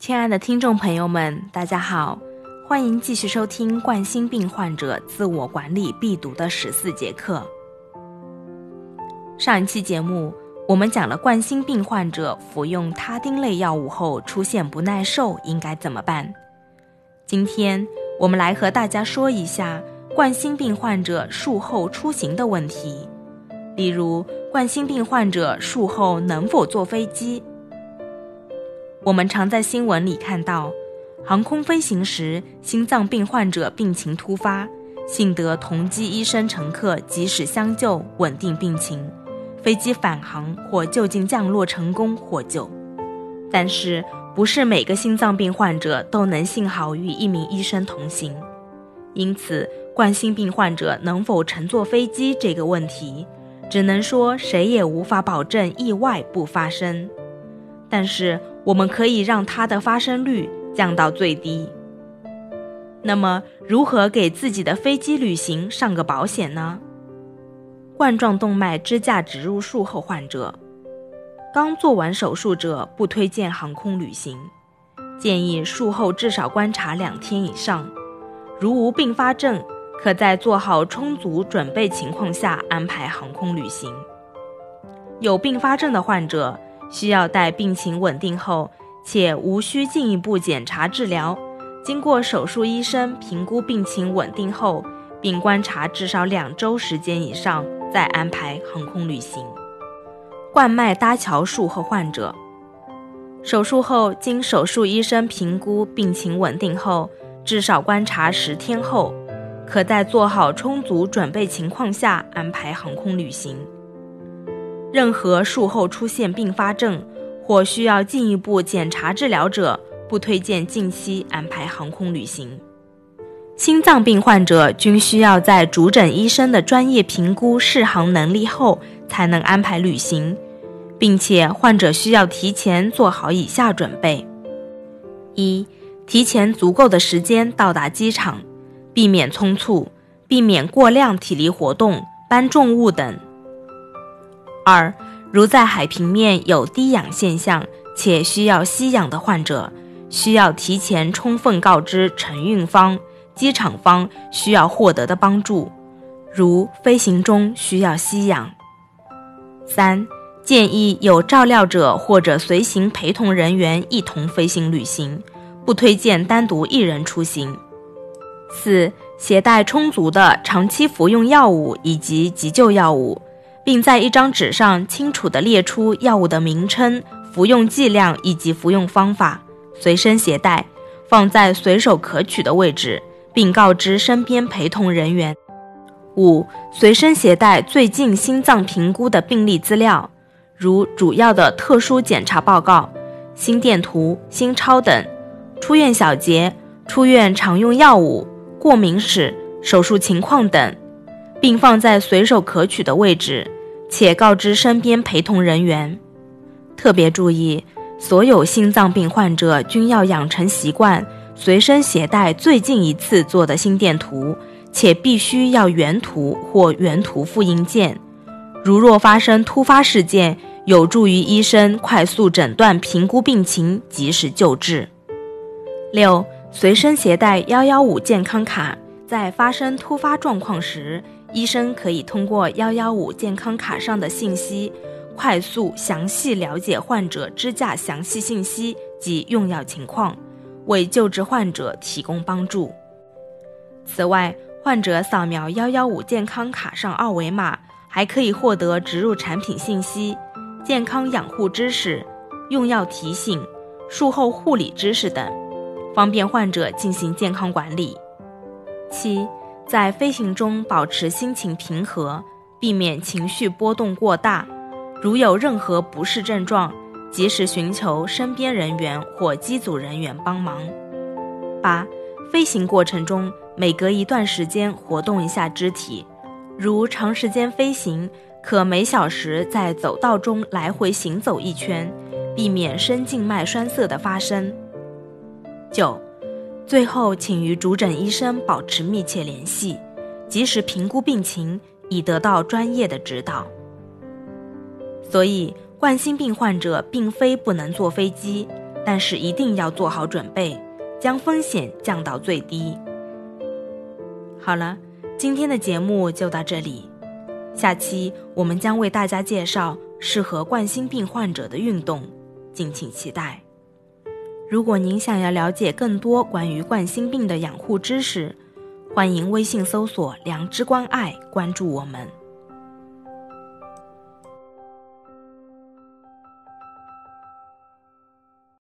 亲爱的听众朋友们，大家好，欢迎继续收听冠心病患者自我管理必读的十四节课。上一期节目，我们讲了冠心病患者服用他汀类药物后出现不耐受应该怎么办。今天我们来和大家说一下冠心病患者术后出行的问题，例如冠心病患者术后能否坐飞机。我们常在新闻里看到，航空飞行时心脏病患者病情突发，幸得同机医生乘客及时相救，稳定病情，飞机返航或就近降落成功获救。但是，不是每个心脏病患者都能幸好与一名医生同行，因此，冠心病患者能否乘坐飞机这个问题，只能说谁也无法保证意外不发生。但是，我们可以让它的发生率降到最低。那么，如何给自己的飞机旅行上个保险呢？冠状动脉支架植入术后患者，刚做完手术者不推荐航空旅行，建议术后至少观察两天以上。如无并发症，可在做好充足准备情况下安排航空旅行。有并发症的患者。需要待病情稳定后，且无需进一步检查治疗，经过手术医生评估病情稳定后，并观察至少两周时间以上，再安排航空旅行。冠脉搭桥术后患者，手术后经手术医生评估病情稳定后，至少观察十天后，可在做好充足准备情况下安排航空旅行。任何术后出现并发症或需要进一步检查治疗者，不推荐近期安排航空旅行。心脏病患者均需要在主诊医生的专业评估适航能力后才能安排旅行，并且患者需要提前做好以下准备：一、提前足够的时间到达机场，避免匆促，避免过量体力活动、搬重物等。二，如在海平面有低氧现象且需要吸氧的患者，需要提前充分告知承运方、机场方需要获得的帮助，如飞行中需要吸氧。三，建议有照料者或者随行陪同人员一同飞行旅行，不推荐单独一人出行。四，携带充足的长期服用药物以及急救药物。并在一张纸上清楚地列出药物的名称、服用剂量以及服用方法，随身携带，放在随手可取的位置，并告知身边陪同人员。五、随身携带最近心脏评估的病历资料，如主要的特殊检查报告、心电图、心超等，出院小结、出院常用药物、过敏史、手术情况等。并放在随手可取的位置，且告知身边陪同人员。特别注意，所有心脏病患者均要养成习惯，随身携带最近一次做的心电图，且必须要原图或原图复印件。如若发生突发事件，有助于医生快速诊断、评估病情，及时救治。六，随身携带幺幺五健康卡，在发生突发状况时。医生可以通过幺幺五健康卡上的信息，快速详细了解患者支架详细信息及用药情况，为救治患者提供帮助。此外，患者扫描幺幺五健康卡上二维码，还可以获得植入产品信息、健康养护知识、用药提醒、术后护理知识等，方便患者进行健康管理。七。在飞行中保持心情平和，避免情绪波动过大。如有任何不适症状，及时寻求身边人员或机组人员帮忙。八、飞行过程中每隔一段时间活动一下肢体，如长时间飞行，可每小时在走道中来回行走一圈，避免深静脉栓塞的发生。九。最后，请与主诊医生保持密切联系，及时评估病情，以得到专业的指导。所以，冠心病患者并非不能坐飞机，但是一定要做好准备，将风险降到最低。好了，今天的节目就到这里，下期我们将为大家介绍适合冠心病患者的运动，敬请期待。如果您想要了解更多关于冠心病的养护知识，欢迎微信搜索“良知关爱”，关注我们。